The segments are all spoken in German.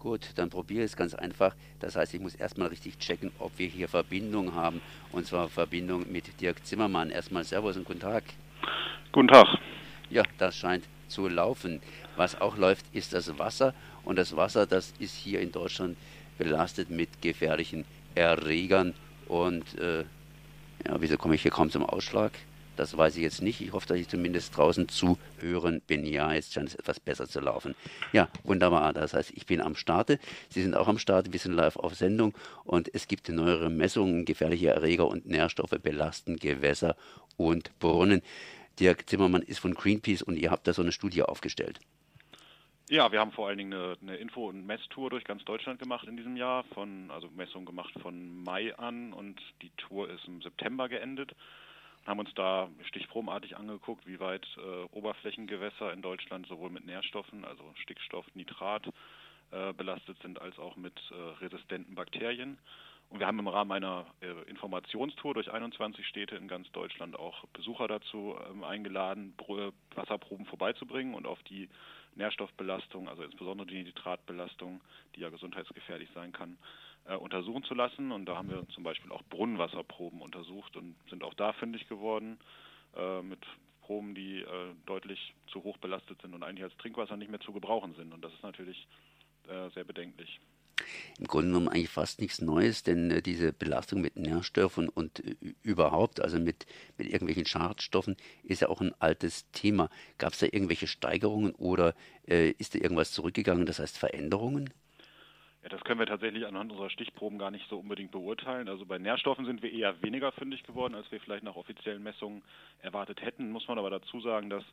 Gut, dann probiere ich es ganz einfach. Das heißt, ich muss erstmal richtig checken, ob wir hier Verbindung haben. Und zwar Verbindung mit Dirk Zimmermann. Erstmal Servus und guten Tag. Guten Tag. Ja, das scheint zu laufen. Was auch läuft, ist das Wasser. Und das Wasser, das ist hier in Deutschland belastet mit gefährlichen Erregern. Und äh, ja, wieso komme ich hier kaum zum Ausschlag? Das weiß ich jetzt nicht. Ich hoffe, dass ich zumindest draußen zu hören bin. Ja, jetzt scheint es etwas besser zu laufen. Ja, wunderbar. Das heißt, ich bin am Starte. Sie sind auch am Start. Wir sind live auf Sendung und es gibt neuere Messungen. Gefährliche Erreger und Nährstoffe belasten Gewässer und Brunnen. Dirk Zimmermann ist von Greenpeace und ihr habt da so eine Studie aufgestellt. Ja, wir haben vor allen Dingen eine, eine Info- und Messtour durch ganz Deutschland gemacht in diesem Jahr, von, also Messungen gemacht von Mai an und die Tour ist im September geendet haben uns da stichprobenartig angeguckt, wie weit äh, Oberflächengewässer in Deutschland sowohl mit Nährstoffen, also Stickstoff, Nitrat, äh, belastet sind, als auch mit äh, resistenten Bakterien. Und wir haben im Rahmen einer äh, Informationstour durch 21 Städte in ganz Deutschland auch Besucher dazu ähm, eingeladen, Wasserproben vorbeizubringen und auf die Nährstoffbelastung, also insbesondere die Nitratbelastung, die ja gesundheitsgefährlich sein kann, äh, untersuchen zu lassen. Und da haben wir zum Beispiel auch Brunnenwasserproben untersucht und sind auch da fündig geworden äh, mit Proben, die äh, deutlich zu hoch belastet sind und eigentlich als Trinkwasser nicht mehr zu gebrauchen sind. Und das ist natürlich äh, sehr bedenklich. Im Grunde genommen eigentlich fast nichts Neues, denn äh, diese Belastung mit Nährstoffen und überhaupt, also mit, mit irgendwelchen Schadstoffen, ist ja auch ein altes Thema. Gab es da irgendwelche Steigerungen oder ist da irgendwas zurückgegangen, das heißt Veränderungen? Ja, das können wir tatsächlich anhand unserer Stichproben gar nicht so unbedingt beurteilen. Also bei Nährstoffen sind wir eher weniger fündig geworden, als wir vielleicht nach offiziellen Messungen erwartet hätten. Muss man aber dazu sagen, dass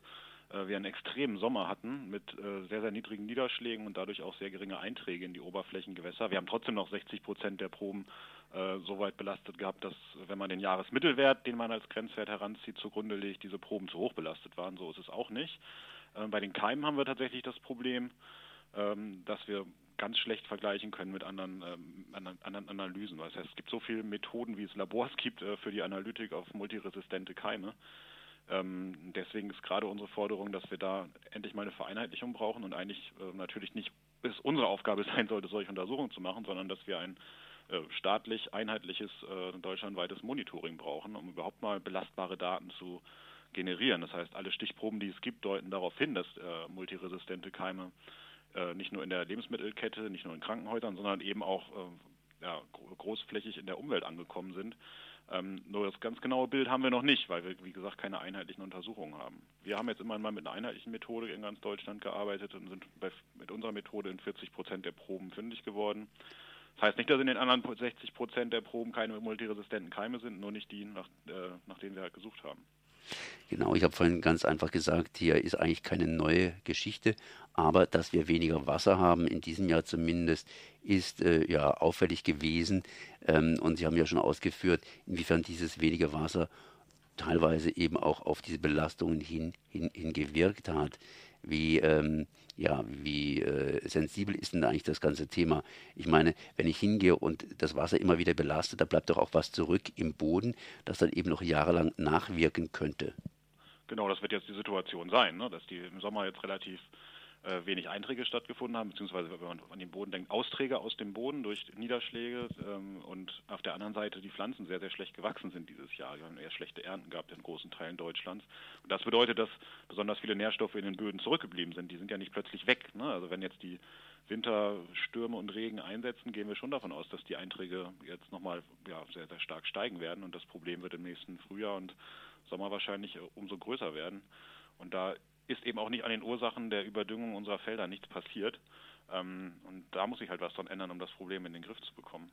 äh, wir einen extremen Sommer hatten mit äh, sehr, sehr niedrigen Niederschlägen und dadurch auch sehr geringe Einträge in die Oberflächengewässer. Wir haben trotzdem noch 60 Prozent der Proben äh, so weit belastet gehabt, dass wenn man den Jahresmittelwert, den man als Grenzwert heranzieht, zugrunde legt, diese Proben zu hoch belastet waren. So ist es auch nicht. Äh, bei den Keimen haben wir tatsächlich das Problem, ähm, dass wir ganz schlecht vergleichen können mit anderen, ähm, anderen Analysen. Das heißt, es gibt so viele Methoden, wie es Labors gibt äh, für die Analytik auf multiresistente Keime. Ähm, deswegen ist gerade unsere Forderung, dass wir da endlich mal eine Vereinheitlichung brauchen und eigentlich äh, natürlich nicht es unsere Aufgabe sein sollte, solche Untersuchungen zu machen, sondern dass wir ein äh, staatlich einheitliches äh, deutschlandweites Monitoring brauchen, um überhaupt mal belastbare Daten zu generieren. Das heißt, alle Stichproben, die es gibt, deuten darauf hin, dass äh, multiresistente Keime nicht nur in der Lebensmittelkette, nicht nur in Krankenhäusern, sondern eben auch äh, ja, großflächig in der Umwelt angekommen sind. Ähm, nur das ganz genaue Bild haben wir noch nicht, weil wir, wie gesagt, keine einheitlichen Untersuchungen haben. Wir haben jetzt immer mal mit einer einheitlichen Methode in ganz Deutschland gearbeitet und sind bei, mit unserer Methode in 40 Prozent der Proben fündig geworden. Das heißt nicht, dass in den anderen 60 Prozent der Proben keine multiresistenten Keime sind, nur nicht die, nach, äh, nach denen wir halt gesucht haben. Genau, ich habe vorhin ganz einfach gesagt, hier ist eigentlich keine neue Geschichte, aber dass wir weniger Wasser haben, in diesem Jahr zumindest, ist äh, ja auffällig gewesen. Ähm, und Sie haben ja schon ausgeführt, inwiefern dieses weniger Wasser teilweise eben auch auf diese Belastungen hin, hin, hin gewirkt hat. Wie, ähm, ja, wie äh, sensibel ist denn eigentlich das ganze Thema? Ich meine, wenn ich hingehe und das Wasser immer wieder belastet, da bleibt doch auch was zurück im Boden, das dann eben noch jahrelang nachwirken könnte. Genau, das wird jetzt die Situation sein, ne? dass die im Sommer jetzt relativ äh, wenig Einträge stattgefunden haben, beziehungsweise wenn man an den Boden denkt, Austräge aus dem Boden durch Niederschläge ähm, und auf der anderen Seite die Pflanzen sehr, sehr schlecht gewachsen sind dieses Jahr. Wir haben eher schlechte Ernten gehabt in großen Teilen Deutschlands. Und das bedeutet, dass besonders viele Nährstoffe in den Böden zurückgeblieben sind. Die sind ja nicht plötzlich weg. Ne? Also wenn jetzt die Winterstürme und Regen einsetzen, gehen wir schon davon aus, dass die Einträge jetzt nochmal ja, sehr, sehr stark steigen werden und das Problem wird im nächsten Frühjahr und Sommer wahrscheinlich äh, umso größer werden. Und da ist eben auch nicht an den Ursachen der Überdüngung unserer Felder nichts passiert. Ähm, und da muss sich halt was dran ändern, um das Problem in den Griff zu bekommen.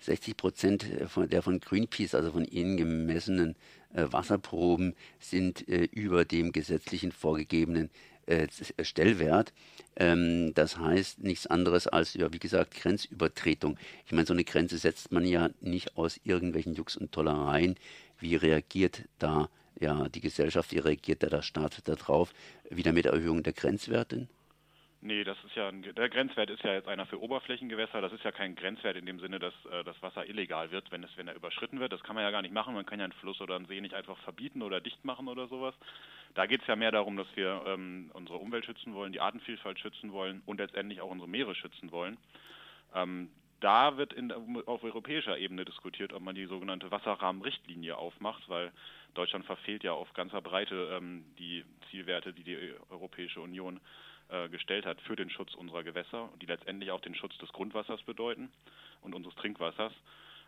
60 Prozent der von Greenpeace, also von Ihnen gemessenen äh, Wasserproben, sind äh, über dem gesetzlichen vorgegebenen äh, Stellwert. Ähm, das heißt nichts anderes als, ja, wie gesagt, Grenzübertretung. Ich meine, so eine Grenze setzt man ja nicht aus irgendwelchen Jux und Tollereien. Wie reagiert da ja, die Gesellschaft, wie reagiert da der Staat darauf? Wieder mit Erhöhung der Grenzwerte? Nee, das ist ja ein, der Grenzwert ist ja jetzt einer für Oberflächengewässer. Das ist ja kein Grenzwert in dem Sinne, dass äh, das Wasser illegal wird, wenn es wenn er überschritten wird. Das kann man ja gar nicht machen. Man kann ja einen Fluss oder einen See nicht einfach verbieten oder dicht machen oder sowas. Da geht es ja mehr darum, dass wir ähm, unsere Umwelt schützen wollen, die Artenvielfalt schützen wollen und letztendlich auch unsere Meere schützen wollen. Ähm, da wird in, auf europäischer Ebene diskutiert, ob man die sogenannte Wasserrahmenrichtlinie aufmacht, weil Deutschland verfehlt ja auf ganzer Breite ähm, die Zielwerte, die die Europäische Union äh, gestellt hat für den Schutz unserer Gewässer, die letztendlich auch den Schutz des Grundwassers bedeuten und unseres Trinkwassers.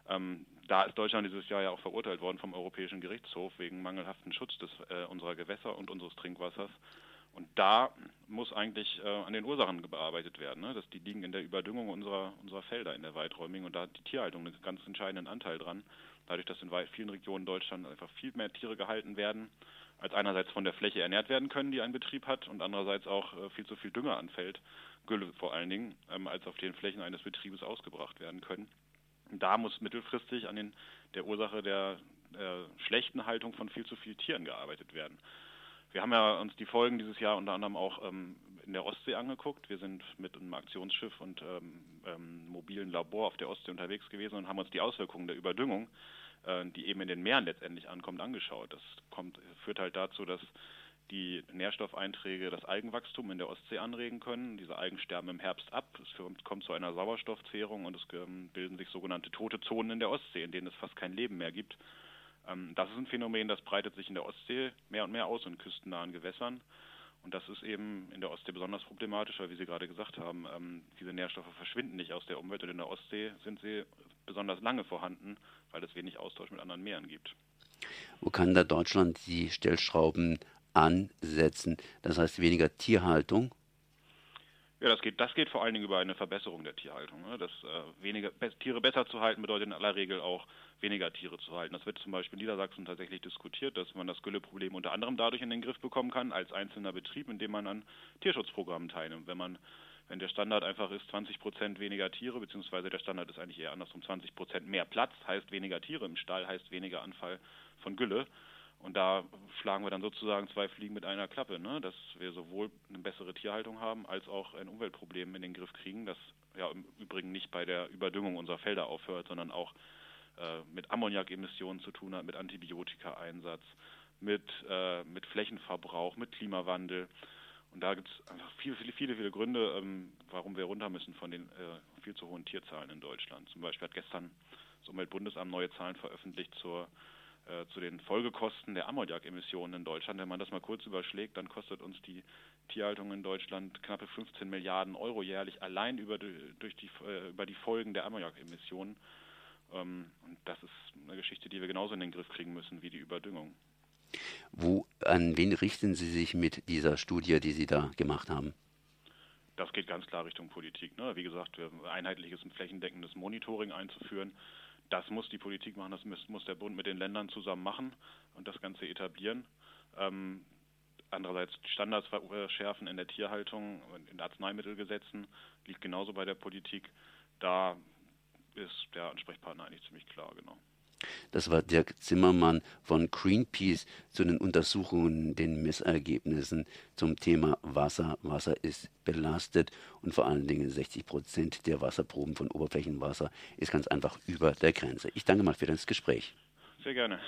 Ähm, da ist Deutschland dieses Jahr ja auch verurteilt worden vom Europäischen Gerichtshof wegen mangelhaften Schutz des, äh, unserer Gewässer und unseres Trinkwassers. Und da muss eigentlich äh, an den Ursachen bearbeitet werden. Ne? Dass die liegen in der Überdüngung unserer, unserer Felder in der weiträumigen und da hat die Tierhaltung einen ganz entscheidenden Anteil dran. Dadurch, dass in vielen Regionen Deutschlands einfach viel mehr Tiere gehalten werden, als einerseits von der Fläche ernährt werden können, die ein Betrieb hat, und andererseits auch äh, viel zu viel Dünger anfällt, Gülle vor allen Dingen, ähm, als auf den Flächen eines Betriebes ausgebracht werden können. Und da muss mittelfristig an den, der Ursache der, der schlechten Haltung von viel zu vielen Tieren gearbeitet werden. Wir haben ja uns die Folgen dieses Jahr unter anderem auch ähm, in der Ostsee angeguckt. Wir sind mit einem Aktionsschiff und ähm, ähm, mobilen Labor auf der Ostsee unterwegs gewesen und haben uns die Auswirkungen der Überdüngung, äh, die eben in den Meeren letztendlich ankommt, angeschaut. Das kommt, führt halt dazu, dass die Nährstoffeinträge das Algenwachstum in der Ostsee anregen können. Diese Algen sterben im Herbst ab, es kommt zu einer Sauerstoffzehrung und es ähm, bilden sich sogenannte tote Zonen in der Ostsee, in denen es fast kein Leben mehr gibt. Ähm, das ist ein Phänomen, das breitet sich in der Ostsee mehr und mehr aus in küstennahen Gewässern. Und das ist eben in der Ostsee besonders problematisch, weil, wie Sie gerade gesagt haben, ähm, diese Nährstoffe verschwinden nicht aus der Umwelt und in der Ostsee sind sie besonders lange vorhanden, weil es wenig Austausch mit anderen Meeren gibt. Wo kann da Deutschland die Stellschrauben ansetzen? Das heißt weniger Tierhaltung? Ja, das geht, das geht vor allen Dingen über eine Verbesserung der Tierhaltung. Ne? Das, äh, weniger, Tiere besser zu halten bedeutet in aller Regel auch weniger Tiere zu halten. Das wird zum Beispiel in Niedersachsen tatsächlich diskutiert, dass man das Gülleproblem unter anderem dadurch in den Griff bekommen kann, als einzelner Betrieb, indem man an Tierschutzprogrammen teilnimmt. Wenn man wenn der Standard einfach ist 20 Prozent weniger Tiere, beziehungsweise der Standard ist eigentlich eher andersrum, 20 Prozent mehr Platz, heißt weniger Tiere im Stall, heißt weniger Anfall von Gülle. Und da schlagen wir dann sozusagen zwei Fliegen mit einer Klappe, ne? dass wir sowohl eine bessere Tierhaltung haben, als auch ein Umweltproblem in den Griff kriegen, das ja im Übrigen nicht bei der Überdüngung unserer Felder aufhört, sondern auch äh, mit Ammoniakemissionen zu tun hat, mit Antibiotikaeinsatz, mit, äh, mit Flächenverbrauch, mit Klimawandel. Und da gibt es einfach viele, viele, viele, viele Gründe, ähm, warum wir runter müssen von den äh, viel zu hohen Tierzahlen in Deutschland. Zum Beispiel hat gestern das Umweltbundesamt neue Zahlen veröffentlicht zur äh, zu den Folgekosten der Ammoniakemissionen in Deutschland. Wenn man das mal kurz überschlägt, dann kostet uns die Tierhaltung in Deutschland knappe 15 Milliarden Euro jährlich allein über die, durch die, äh, über die Folgen der Ammoniakemissionen. Ähm, und das ist eine Geschichte, die wir genauso in den Griff kriegen müssen wie die Überdüngung. Wo, an wen richten Sie sich mit dieser Studie, die Sie da gemacht haben? Das geht ganz klar Richtung Politik. Ne? Wie gesagt, einheitliches und flächendeckendes Monitoring einzuführen das muss die Politik machen, das muss, der Bund mit den Ländern zusammen machen und das Ganze etablieren. Ähm, andererseits Standards verschärfen in der Tierhaltung, in Arzneimittelgesetzen, liegt genauso bei der Politik. Da ist der Ansprechpartner eigentlich ziemlich klar, genau. Das war Dirk Zimmermann von Greenpeace zu den Untersuchungen, den Messergebnissen zum Thema Wasser. Wasser ist belastet und vor allen Dingen 60 Prozent der Wasserproben von Oberflächenwasser ist ganz einfach über der Grenze. Ich danke mal für das Gespräch. Sehr gerne.